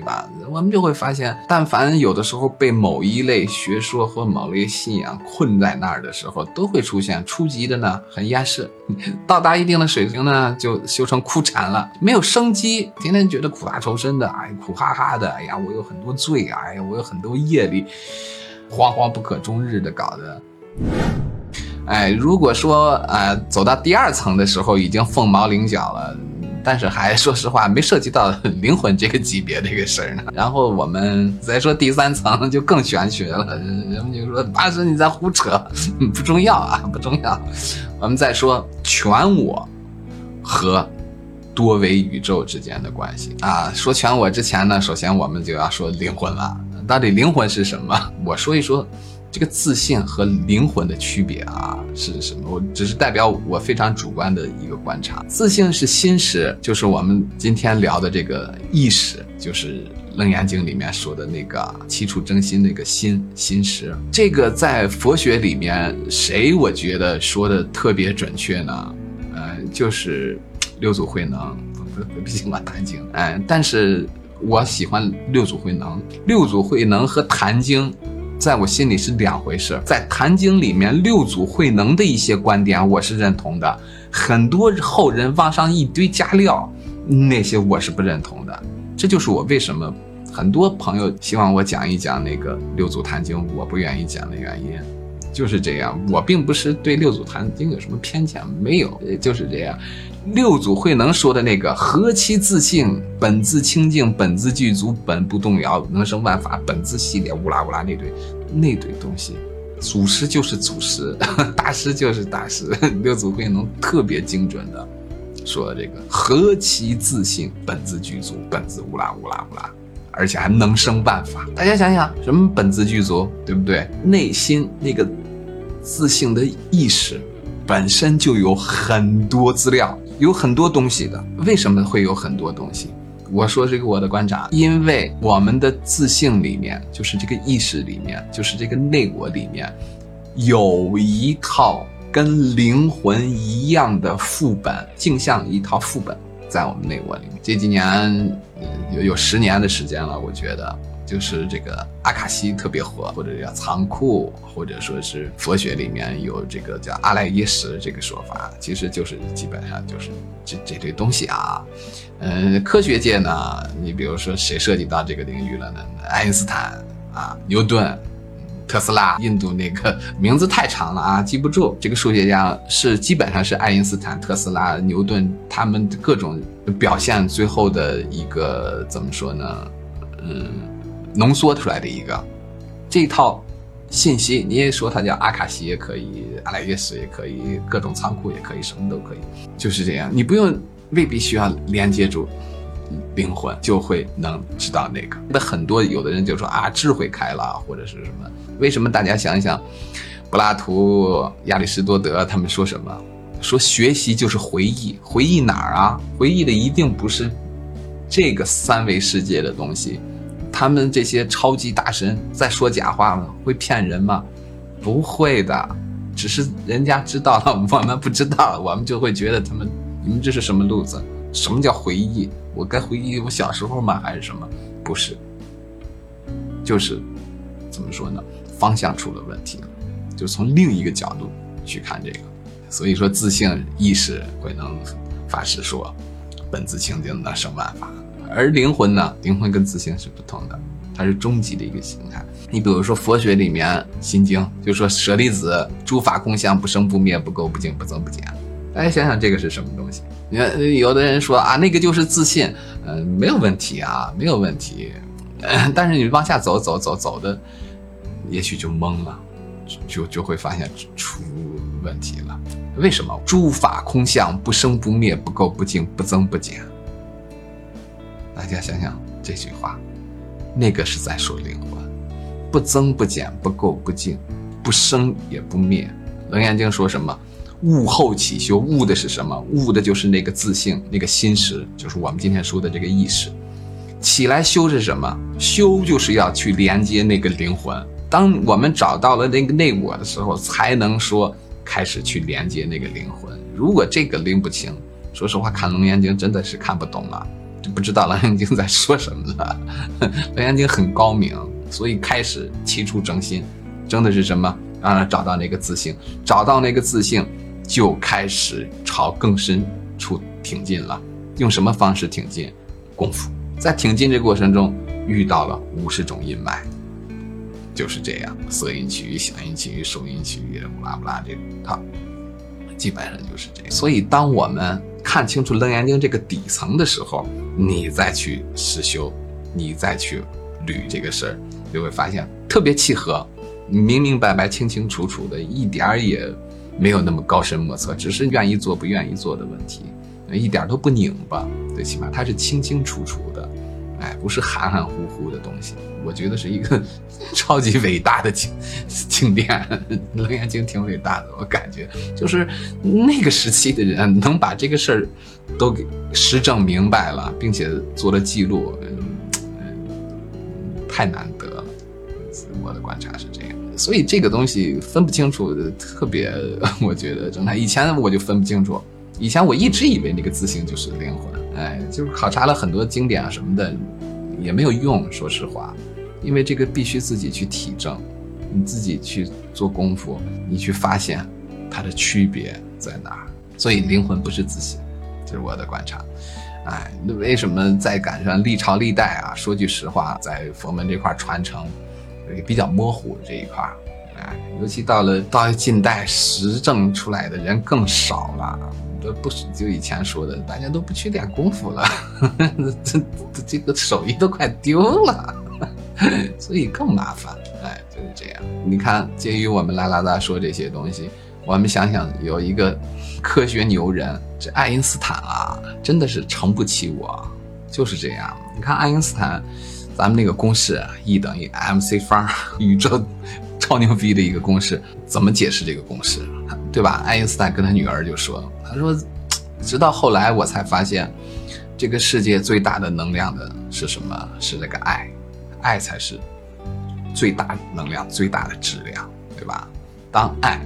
对吧？我们就会发现，但凡有的时候被某一类学说和某类信仰困在那儿的时候，都会出现初级的呢很厌世，到达一定的水平呢就修成枯禅了，没有生机，天天觉得苦大仇深的，哎，苦哈哈的，哎呀，我有很多罪啊，哎呀，我有很多业力，惶惶不可终日的搞的。哎，如果说呃走到第二层的时候已经凤毛麟角了。但是还说实话，没涉及到灵魂这个级别这个事儿呢。然后我们再说第三层就更玄学了，人们就说大师你在胡扯，不重要啊，不重要。我们再说全我和多维宇宙之间的关系啊。说全我之前呢，首先我们就要说灵魂了。到底灵魂是什么？我说一说。这个自信和灵魂的区别啊是什么？我只是代表我非常主观的一个观察。自信是心识，就是我们今天聊的这个意识，就是《楞严经》里面说的那个七处真心那个心心识。这个在佛学里面，谁我觉得说的特别准确呢？呃，就是 六祖慧能，不不不喜欢坛经，哎，但是我喜欢六祖慧能。六祖慧能和坛经。在我心里是两回事，在《坛经》里面，六祖慧能的一些观点我是认同的，很多后人往上一堆加料，那些我是不认同的。这就是我为什么很多朋友希望我讲一讲那个六祖坛经，我不愿意讲的原因，就是这样。我并不是对六祖坛经有什么偏见，没有，也就是这样。六祖慧能说的那个何其自信，本自清净，本自具足，本不动摇，能生万法，本自系列，乌拉乌拉那堆那堆东西，祖师就是祖师，大师就是大师。六祖慧能特别精准的说了这个何其自信，本自具足，本自乌拉乌拉乌拉，而且还能生万法。大家想想，什么本自具足，对不对？内心那个自信的意识本身就有很多资料。有很多东西的，为什么会有很多东西？我说这个我的观察，因为我们的自信里面，就是这个意识里面，就是这个内我里面，有一套跟灵魂一样的副本，镜像一套副本在我们内我里面。这几年有有十年的时间了，我觉得。就是这个阿卡西特别火，或者叫仓库，或者说是佛学里面有这个叫阿赖耶识这个说法，其实就是基本上就是这这堆东西啊。嗯，科学界呢，你比如说谁涉及到这个领域了呢？爱因斯坦啊，牛顿，特斯拉，印度那个 名字太长了啊，记不住。这个数学家是基本上是爱因斯坦、特斯拉、牛顿他们各种表现最后的一个怎么说呢？嗯。浓缩出来的一个这套信息，你也说它叫阿卡西也可以，阿莱约斯也可以，各种仓库也可以，什么都可以，就是这样。你不用未必需要连接住灵魂，就会能知道那个。那很多有的人就说啊，智慧开了或者是什么？为什么大家想一想，柏拉图、亚里士多德他们说什么？说学习就是回忆，回忆哪儿啊？回忆的一定不是这个三维世界的东西。他们这些超级大神在说假话吗？会骗人吗？不会的，只是人家知道了，我们不知道，我们就会觉得他们，你们这是什么路子？什么叫回忆？我该回忆我小时候吗？还是什么？不是，就是怎么说呢？方向出了问题，就从另一个角度去看这个。所以说，自信意识会能法师说，本自清净能生万法。而灵魂呢？灵魂跟自信是不同的，它是终极的一个形态。你比如说佛学里面《心经》就说舍利子，诸法空相，不生不灭，不垢不净，不增不减。大家想想这个是什么东西？你看有的人说啊，那个就是自信，嗯，没有问题啊，没有问题。但是你往下走走走走的，也许就懵了，就就会发现出问题了。为什么？诸法空相，不生不灭，不垢不净，不增不减。大家想想这句话，那个是在说灵魂，不增不减，不垢不净，不生也不灭。楞严经说什么？悟后起修，悟的是什么？悟的就是那个自性，那个心识，就是我们今天说的这个意识。起来修是什么？修就是要去连接那个灵魂。当我们找到了那个内我的时候，才能说开始去连接那个灵魂。如果这个拎不清，说实话，看楞严经真的是看不懂了。就不知道《楞严经》在说什么了。《楞严经》很高明，所以开始起初正心，争的是什么？让他找到那个自信，找到那个自信，就开始朝更深处挺进了。用什么方式挺进？功夫。在挺进这过程中，遇到了五十种阴霾，就是这样：色音区域、香音区域、受音区域，不拉不拉这套，基本上就是这样。所以，当我们看清楚《楞严经》这个底层的时候，你再去实修，你再去捋这个事儿，就会发现特别契合。明明白白、清清楚楚的，一点儿也没有那么高深莫测，只是愿意做不愿意做的问题，一点都不拧巴，最起码它是清清楚楚的，哎，不是含含糊糊的东西。我觉得是一个 超级伟大的经经典，《楞严经》挺伟大的，我感觉就是那个时期的人能把这个事儿都给实证明白了，并且做了记录，嗯，太难得了。我的观察是这样。所以这个东西分不清楚，特别 我觉得正常。以前我就分不清楚，以前我一直以为那个自性就是灵魂，哎，就是考察了很多经典啊什么的，也没有用。说实话，因为这个必须自己去体证，你自己去做功夫，你去发现它的区别在哪儿。所以灵魂不是自信，这是我的观察。哎，那为什么在赶上历朝历代啊？说句实话，在佛门这块传承。也比较模糊这一块儿，哎，尤其到了到近代，实证出来的人更少了。这不是就以前说的，大家都不去练功夫了，这这个手艺都快丢了，所以更麻烦。哎，就是这样。你看，鉴于我们拉拉大说这些东西，我们想想，有一个科学牛人，这爱因斯坦啊，真的是撑不起我，就是这样。你看爱因斯坦。咱们那个公式 E 等于 mc 方，宇宙超牛逼的一个公式，怎么解释这个公式，对吧？爱因斯坦跟他女儿就说：“他说，直到后来我才发现，这个世界最大的能量的是什么？是那个爱，爱才是最大能量、最大的质量，对吧？当爱，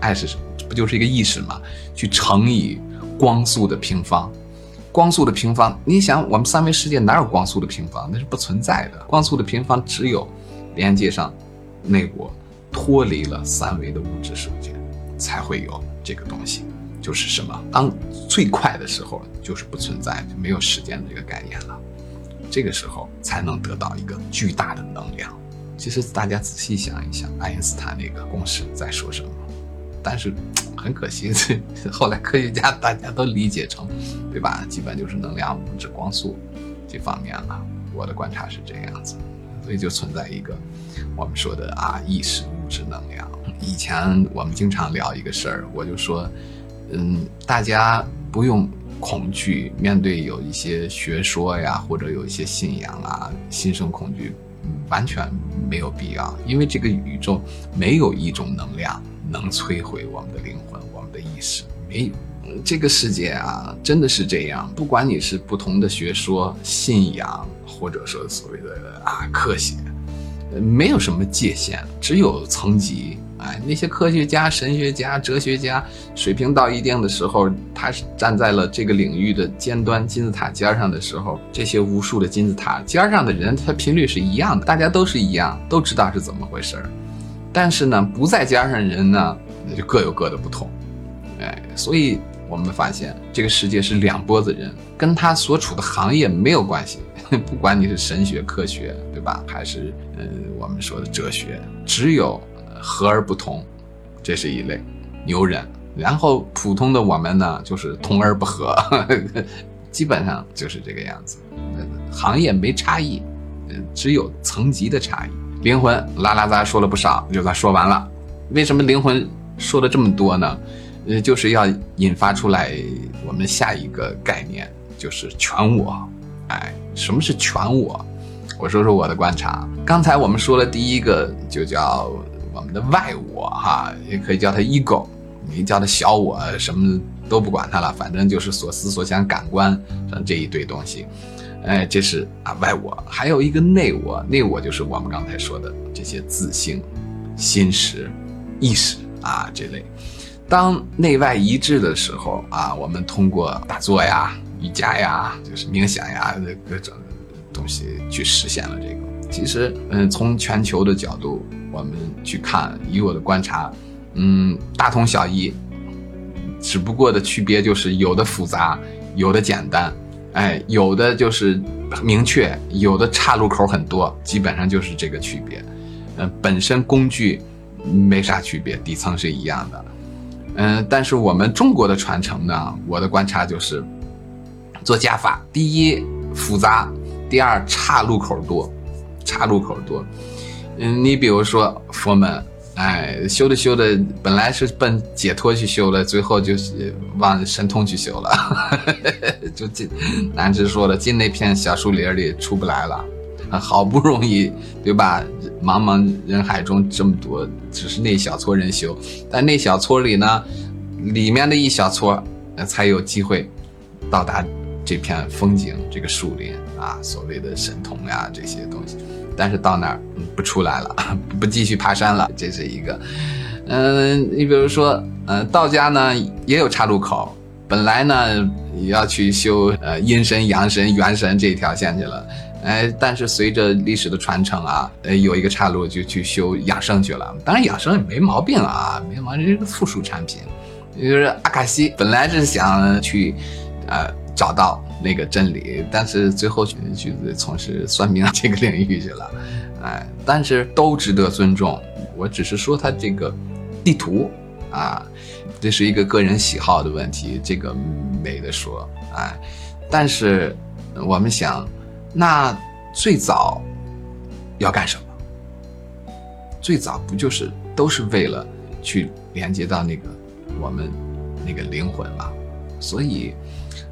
爱是什么？不就是一个意识吗？去乘以光速的平方。”光速的平方，你想，我们三维世界哪有光速的平方？那是不存在的。光速的平方只有连接上内国，脱离了三维的物质世界，才会有这个东西。就是什么？当最快的时候，就是不存在，就没有时间这个概念了。这个时候才能得到一个巨大的能量。其实大家仔细想一想，爱因斯坦那个公式在说什么？但是。很可惜，后来科学家大家都理解成，对吧？基本就是能量、物质、光速这方面了。我的观察是这样子，所以就存在一个我们说的啊，意识、物质、能量。以前我们经常聊一个事儿，我就说，嗯，大家不用恐惧面对有一些学说呀，或者有一些信仰啊，心生恐惧，完全没有必要，因为这个宇宙没有一种能量。能摧毁我们的灵魂，我们的意识没有。这个世界啊，真的是这样。不管你是不同的学说、信仰，或者说所谓的啊科学，没有什么界限，只有层级。哎，那些科学家、神学家、哲学家，水平到一定的时候，他是站在了这个领域的尖端金字塔尖上的时候，这些无数的金字塔尖上的人，他频率是一样的，大家都是一样，都知道是怎么回事儿。但是呢，不再加上人呢，那就各有各的不同，哎，所以我们发现这个世界是两拨子人，跟他所处的行业没有关系。不管你是神学、科学，对吧？还是呃我们说的哲学，只有和而不同，这是一类牛人。然后普通的我们呢，就是同而不和，基本上就是这个样子。行业没差异，只有层级的差异。灵魂拉拉杂说了不少，就咱说完了。为什么灵魂说了这么多呢？呃，就是要引发出来我们下一个概念，就是全我。哎，什么是全我？我说说我的观察。刚才我们说了第一个，就叫我们的外我，哈，也可以叫它 ego，你叫它小我，什么都不管它了，反正就是所思所想、感官这一堆东西。哎，这是啊外我，还有一个内我，内我就是我们刚才说的这些自性、心识、意识啊这类。当内外一致的时候啊，我们通过打坐呀、瑜伽呀，就是冥想呀，各种东西去实现了这个。其实，嗯，从全球的角度我们去看，以我的观察，嗯，大同小异，只不过的区别就是有的复杂，有的简单，哎，有的就是明确，有的岔路口很多，基本上就是这个区别。嗯，本身工具没啥区别，底层是一样的。嗯，但是我们中国的传承呢，我的观察就是做加法，第一复杂，第二岔路口多，岔路口多。嗯，你比如说佛门，哎，修着修着，本来是奔解脱去修的，最后就是往神通去修了，就进，南直说了，进那片小树林里出不来了。好不容易，对吧？茫茫人海中这么多，只是那小撮人修，但那小撮里呢，里面的一小撮，才有机会到达这片风景，这个树林啊，所谓的神童呀这些东西。但是到那儿不出来了，不继续爬山了，这是一个。嗯，你比如说，嗯，道家呢也有岔路口，本来呢要去修呃阴神、阳神、元神这条线去了。哎，但是随着历史的传承啊，呃，有一个岔路就去修养生去了。当然养生也没毛病啊，没毛病，这个附属产品。就是阿卡西本来是想去，呃，找到那个真理，但是最后去去从事算命这个领域去了。哎，但是都值得尊重。我只是说他这个地图啊，这是一个个人喜好的问题，这个没得说。哎，但是我们想。那最早要干什么？最早不就是都是为了去连接到那个我们那个灵魂嘛？所以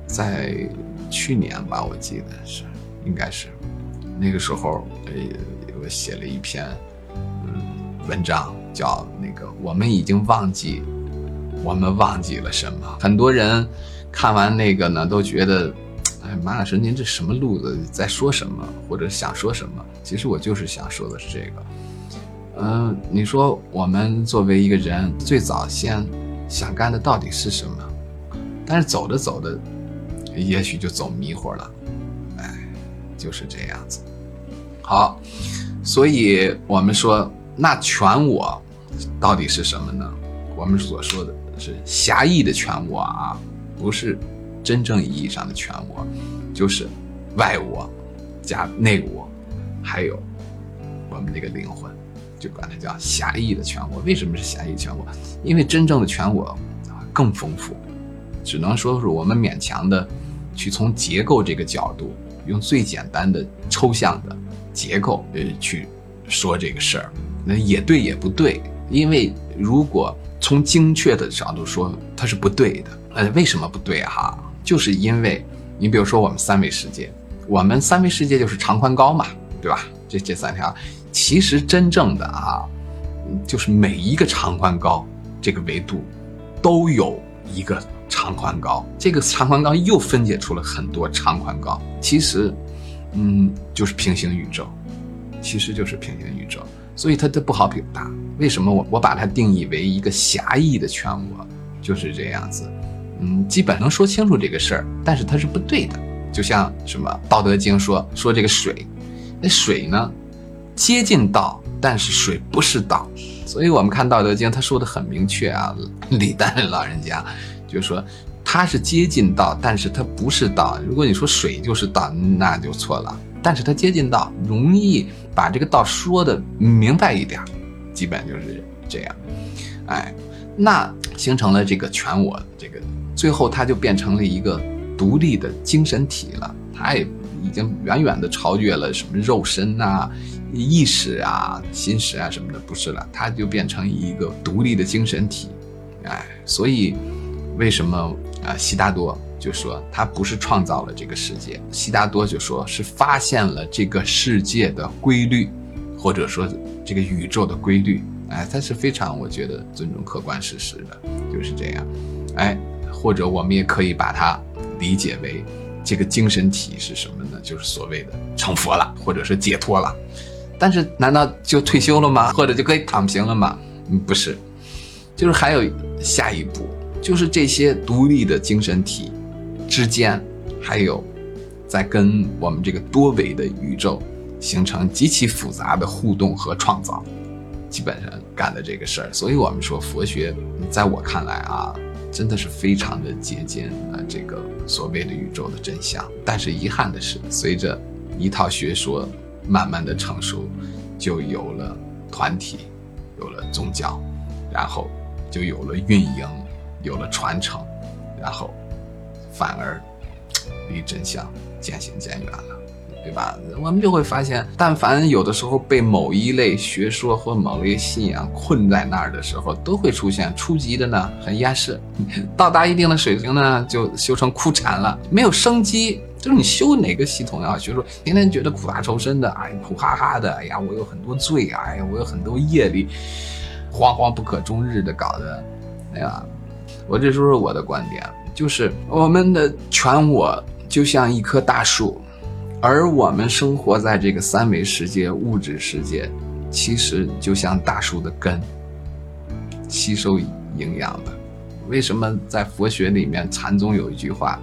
在去年吧，我记得是应该是那个时候，呃，我写了一篇嗯文章，叫那个我们已经忘记我们忘记了什么。很多人看完那个呢，都觉得。哎，马老师，您这什么路子，在说什么，或者想说什么？其实我就是想说的是这个。嗯，你说我们作为一个人，最早先想干的到底是什么？但是走着走着，也许就走迷糊了。哎，就是这样子。好，所以我们说，那全我到底是什么呢？我们所说的是狭义的全我啊，不是。真正意义上的全我，就是外我加内我，还有我们那个灵魂，就管它叫狭义的全我。为什么是狭义全我？因为真正的全我更丰富，只能说是我们勉强的去从结构这个角度，用最简单的抽象的结构呃去说这个事儿，那也对也不对。因为如果从精确的角度说，它是不对的。呃，为什么不对哈？就是因为，你比如说我们三维世界，我们三维世界就是长宽高嘛，对吧？这这三条，其实真正的啊，就是每一个长宽高这个维度，都有一个长宽高，这个长宽高又分解出了很多长宽高，其实，嗯，就是平行宇宙，其实就是平行宇宙，所以它它不好表达。为什么我我把它定义为一个狭义的全我，就是这样子。嗯，基本能说清楚这个事儿，但是它是不对的。就像什么《道德经》说说这个水，那水呢接近道，但是水不是道。所以我们看《道德经》，他说的很明确啊。李诞老人家就说他是接近道，但是他不是道。如果你说水就是道，那就错了。但是他接近道，容易把这个道说的明白一点，基本就是这样。哎，那形成了这个全我这个。最后，它就变成了一个独立的精神体了。它也已经远远的超越了什么肉身啊、意识啊、心识啊什么的，不是了。它就变成一个独立的精神体。哎，所以为什么啊？悉达多就说他不是创造了这个世界，悉达多就说是发现了这个世界的规律，或者说这个宇宙的规律。哎，他是非常我觉得尊重客观事实的，就是这样。哎。或者我们也可以把它理解为，这个精神体是什么呢？就是所谓的成佛了，或者是解脱了。但是难道就退休了吗？或者就可以躺平了吗？嗯，不是，就是还有下一步，就是这些独立的精神体之间还有在跟我们这个多维的宇宙形成极其复杂的互动和创造，基本上干的这个事儿。所以我们说佛学，在我看来啊，真的是非常的接近啊这个所谓的宇宙的真相。但是遗憾的是，随着一套学说慢慢的成熟，就有了团体，有了宗教，然后就有了运营，有了传承，然后反而离真相渐行渐远了，对吧？我们就会发现，但凡有的时候被某一类学说或某类信仰困在那儿的时候，都会出现初级的呢很厌世，到达一定的水平呢就修成枯禅了，没有生机。就是你修哪个系统啊，学说天天觉得苦大仇深的，哎，苦哈哈的，哎呀，我有很多罪，哎呀，我有很多业力，惶惶不可终日的搞的，哎呀，我这说说我的观点，就是我们的全我就像一棵大树，而我们生活在这个三维世界、物质世界，其实就像大树的根，吸收营养的。为什么在佛学里面禅宗有一句话，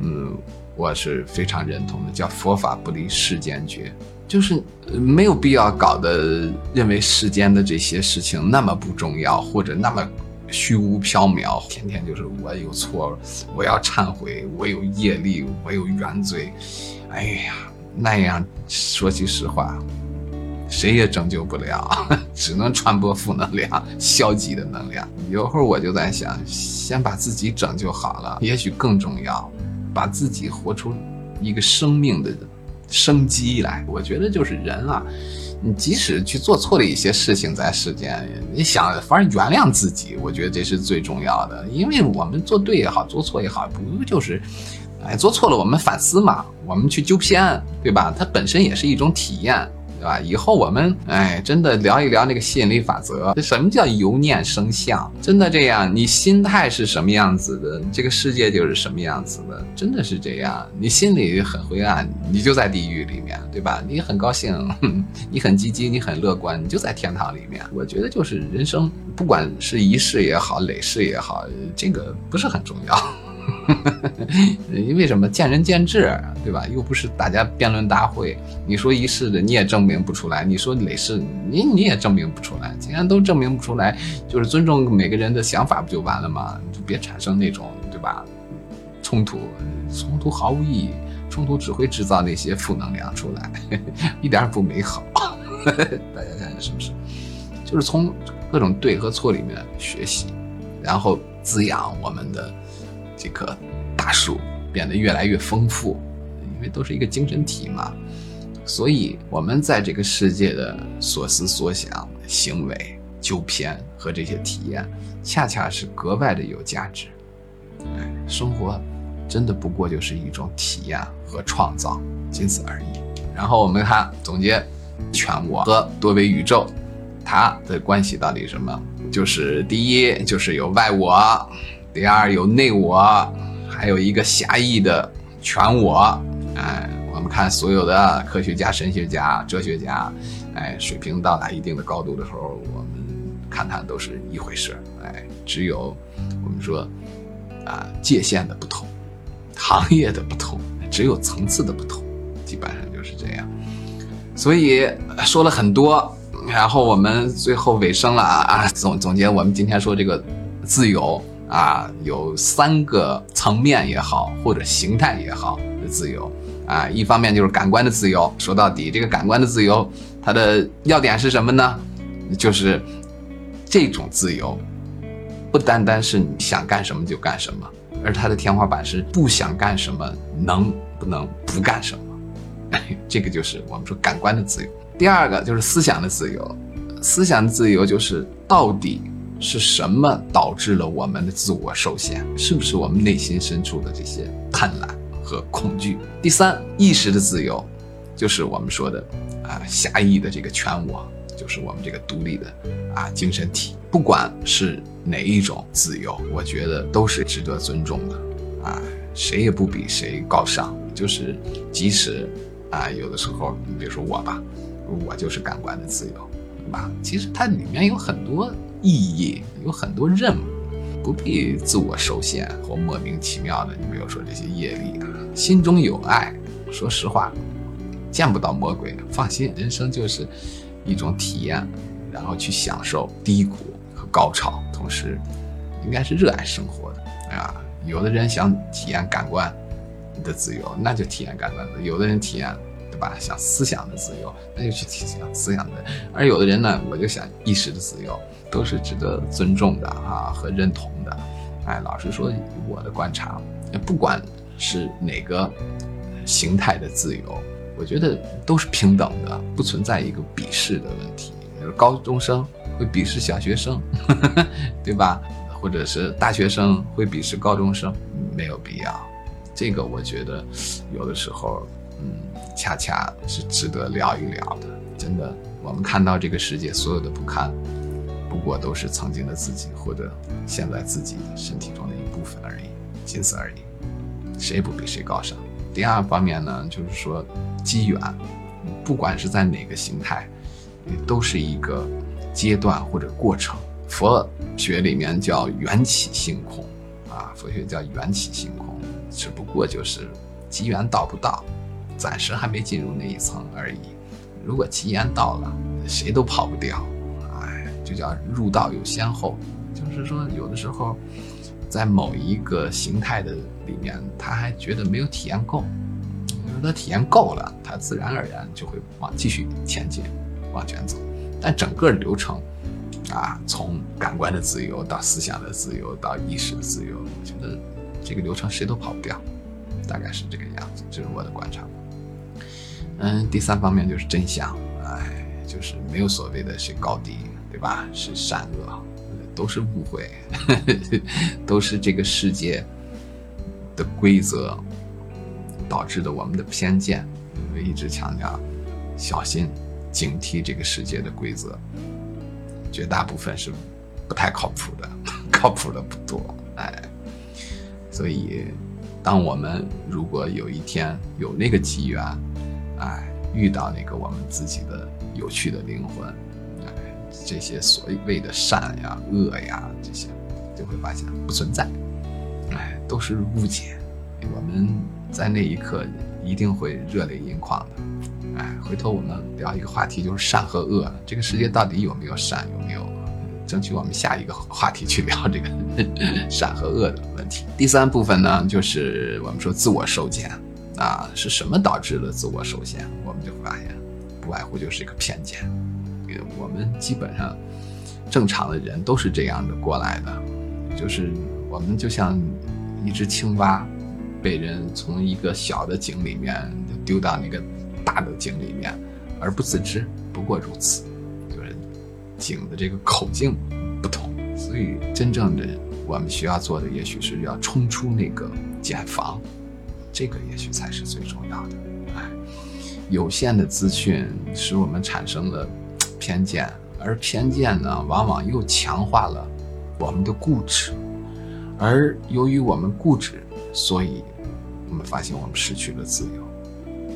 嗯？我是非常认同的，叫佛法不离世间觉，就是没有必要搞得认为世间的这些事情那么不重要，或者那么虚无缥缈，天天就是我有错，我要忏悔，我有业力，我有原罪，哎呀，那样说句实话，谁也拯救不了，只能传播负能量、消极的能量。有会儿我就在想，先把自己拯救好了，也许更重要。把自己活出一个生命的生机来，我觉得就是人啊，你即使去做错了一些事情，在世间，你想反正原谅自己，我觉得这是最重要的。因为我们做对也好，做错也好，不就是，哎，做错了我们反思嘛，我们去纠偏，对吧？它本身也是一种体验。对吧？以后我们哎，真的聊一聊那个吸引力法则。什么叫由念生相？真的这样？你心态是什么样子的，这个世界就是什么样子的。真的是这样？你心里很灰暗，你就在地狱里面，对吧？你很高兴，你很积极，你很乐观，你就在天堂里面。我觉得就是人生，不管是一世也好，累世也好，这个不是很重要。因 为什么见仁见智，对吧？又不是大家辩论大会。你说一世的你也证明不出来，你说累世你你也证明不出来。既然都证明不出来，就是尊重每个人的想法不就完了吗？就别产生那种对吧？冲突，冲突毫无意义，冲突只会制造那些负能量出来，一点也不美好。大家看看是不是？就是从各种对和错里面学习，然后滋养我们的。这棵大树变得越来越丰富，因为都是一个精神体嘛，所以我们在这个世界的所思所想、行为、纠偏和这些体验，恰恰是格外的有价值。生活真的不过就是一种体验和创造，仅此而已。然后我们看总结，全我和多维宇宙，它的关系到底什么？就是第一，就是有外我。第二有内我，还有一个狭义的全我。哎，我们看所有的科学家、神学家、哲学家，哎，水平到达一定的高度的时候，我们看他都是一回事。哎，只有我们说啊，界限的不同，行业的不同，只有层次的不同，基本上就是这样。所以说了很多，然后我们最后尾声了啊啊，总总结我们今天说这个自由。啊，有三个层面也好，或者形态也好的自由啊。一方面就是感官的自由，说到底，这个感官的自由，它的要点是什么呢？就是这种自由，不单单是你想干什么就干什么，而它的天花板是不想干什么能不能不干什么。这个就是我们说感官的自由。第二个就是思想的自由，思想的自由就是到底。是什么导致了我们的自我受限？是不是我们内心深处的这些贪婪和恐惧？第三，意识的自由，就是我们说的啊狭义的这个全我，就是我们这个独立的啊精神体。不管是哪一种自由，我觉得都是值得尊重的啊，谁也不比谁高尚。就是即使啊有的时候，你比如说我吧，我就是感官的自由，对吧？其实它里面有很多。意义有很多任务，不必自我受限或莫名其妙的。你比如说这些业力啊。心中有爱，说实话，见不到魔鬼，放心，人生就是一种体验，然后去享受低谷和高潮，同时应该是热爱生活的啊。有的人想体验感官的自由，那就体验感官的；有的人体验，吧？想思想的自由，那就去体验思想的。而有的人呢，我就想意识的自由，都是值得尊重的啊和认同的。哎，老实说，我的观察，不管是哪个形态的自由，我觉得都是平等的，不存在一个鄙视的问题。高中生会鄙视小学生，对吧？或者是大学生会鄙视高中生，没有必要。这个我觉得有的时候，嗯，恰恰是值得聊一聊的。真的，我们看到这个世界所有的不堪，不过都是曾经的自己或者现在自己身体中的一部分而已，仅此而已。谁不比谁高尚？第二方面呢，就是说机缘，不管是在哪个形态，都是一个阶段或者过程。佛学里面叫缘起性空，啊，佛学叫缘起性空，只不过就是机缘到不到，暂时还没进入那一层而已。如果机缘到了，谁都跑不掉。哎，就叫入道有先后，就是说有的时候，在某一个形态的里面，他还觉得没有体验够，因为他体验够了，他自然而然就会往继续前进，往前走。但整个流程。啊，从感官的自由到思想的自由到意识的自由，我觉得这个流程谁都跑不掉，大概是这个样子，这是我的观察。嗯，第三方面就是真相，哎，就是没有所谓的谁高低，对吧？是善恶，都是误 会，都是这个世界的规则导致的我们的偏见。我一直强调，小心警惕这个世界的规则。绝大部分是不太靠谱的，靠谱的不多，哎，所以，当我们如果有一天有那个机缘，哎，遇到那个我们自己的有趣的灵魂，哎，这些所谓的善呀、恶呀这些，就会发现不存在，哎，都是误解。我们在那一刻一定会热泪盈眶的。哎，回头我们聊一个话题，就是善和恶。这个世界到底有没有善，有没有？争取我们下一个话题去聊这个 善和恶的问题。第三部分呢，就是我们说自我受限啊，是什么导致了自我受限？我们就发现，不外乎就是一个偏见。我们基本上正常的人都是这样的过来的，就是我们就像一只青蛙，被人从一个小的井里面丢到那个。大的井里面，而不自知，不过如此，就是井的这个口径不同，所以真正的我们需要做的，也许是要冲出那个茧房，这个也许才是最重要的。哎，有限的资讯使我们产生了偏见，而偏见呢，往往又强化了我们的固执，而由于我们固执，所以我们发现我们失去了自由。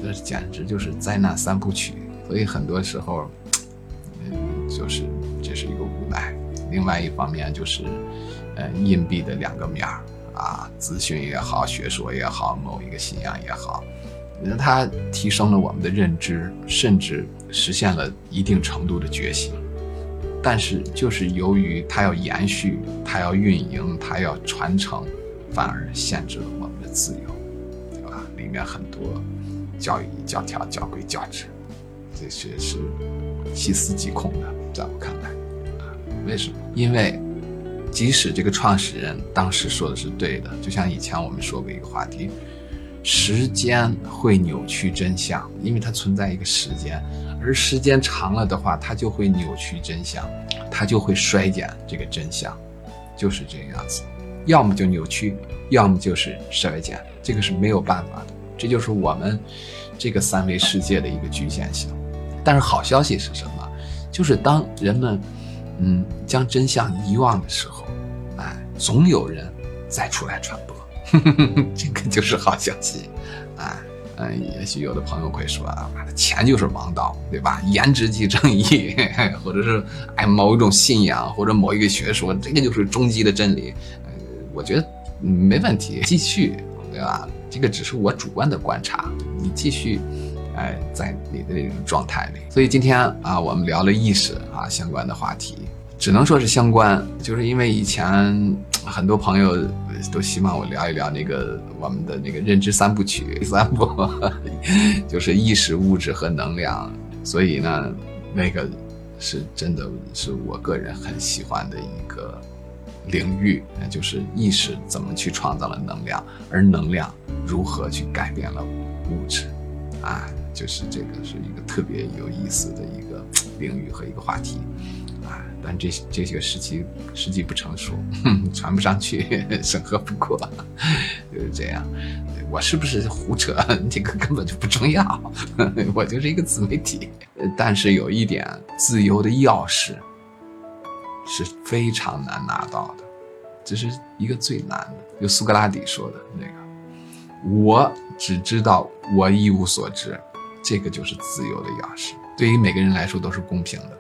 这简直就是灾难三部曲，所以很多时候，嗯，就是这是一个无奈。另外一方面就是，呃，硬币的两个面儿啊，资讯也好，学说也好，某一个信仰也好，那它提升了我们的认知，甚至实现了一定程度的觉醒。但是就是由于它要延续，它要运营，它要传承，反而限制了我们的自由，对吧？里面很多。教义、教条、教规、教制，这些是细思极恐的，在我看来，啊，为什么？因为即使这个创始人当时说的是对的，就像以前我们说过一个话题，时间会扭曲真相，因为它存在一个时间，而时间长了的话，它就会扭曲真相，它就会衰减这个真相，就是这样子，要么就扭曲，要么就是衰减，这个是没有办法的。这就是我们这个三维世界的一个局限性，但是好消息是什么？就是当人们嗯将真相遗忘的时候，总有人再出来传播，这个就是好消息，哎，嗯，也许有的朋友会说啊，钱就是王道，对吧？颜值即正义，或者是哎某一种信仰或者某一个学说，这个就是终极的真理。呃，我觉得没问题，继续，对吧？这个只是我主观的观察。你继续，哎，在你的这种状态里。所以今天啊，我们聊了意识啊相关的话题，只能说是相关，就是因为以前很多朋友都希望我聊一聊那个我们的那个认知三部曲，第三部就是意识、物质和能量。所以呢，那个是真的是我个人很喜欢的一个领域，那就是意识怎么去创造了能量，而能量如何去改变了物质，啊，就是这个是一个特别有意思的一个领域和一个话题，但这这些个时期时机不成熟，传不上去，审核不过，就是这样。我是不是胡扯？这个根本就不重要，我就是一个自媒体。但是有一点，自由的钥匙是非常难拿到的，这是一个最难的。就苏格拉底说的那个，我只知道我一无所知，这个就是自由的钥匙。对于每个人来说都是公平的，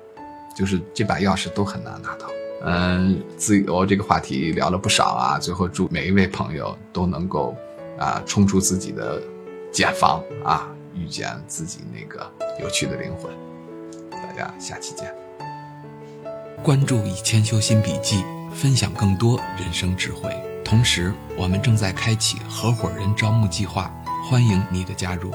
就是这把钥匙都很难拿到。嗯，自由这个话题聊了不少啊，最后祝每一位朋友都能够。啊，冲出自己的茧房啊，遇见自己那个有趣的灵魂。大家下期见。关注“以千修心笔记”，分享更多人生智慧。同时，我们正在开启合伙人招募计划，欢迎你的加入。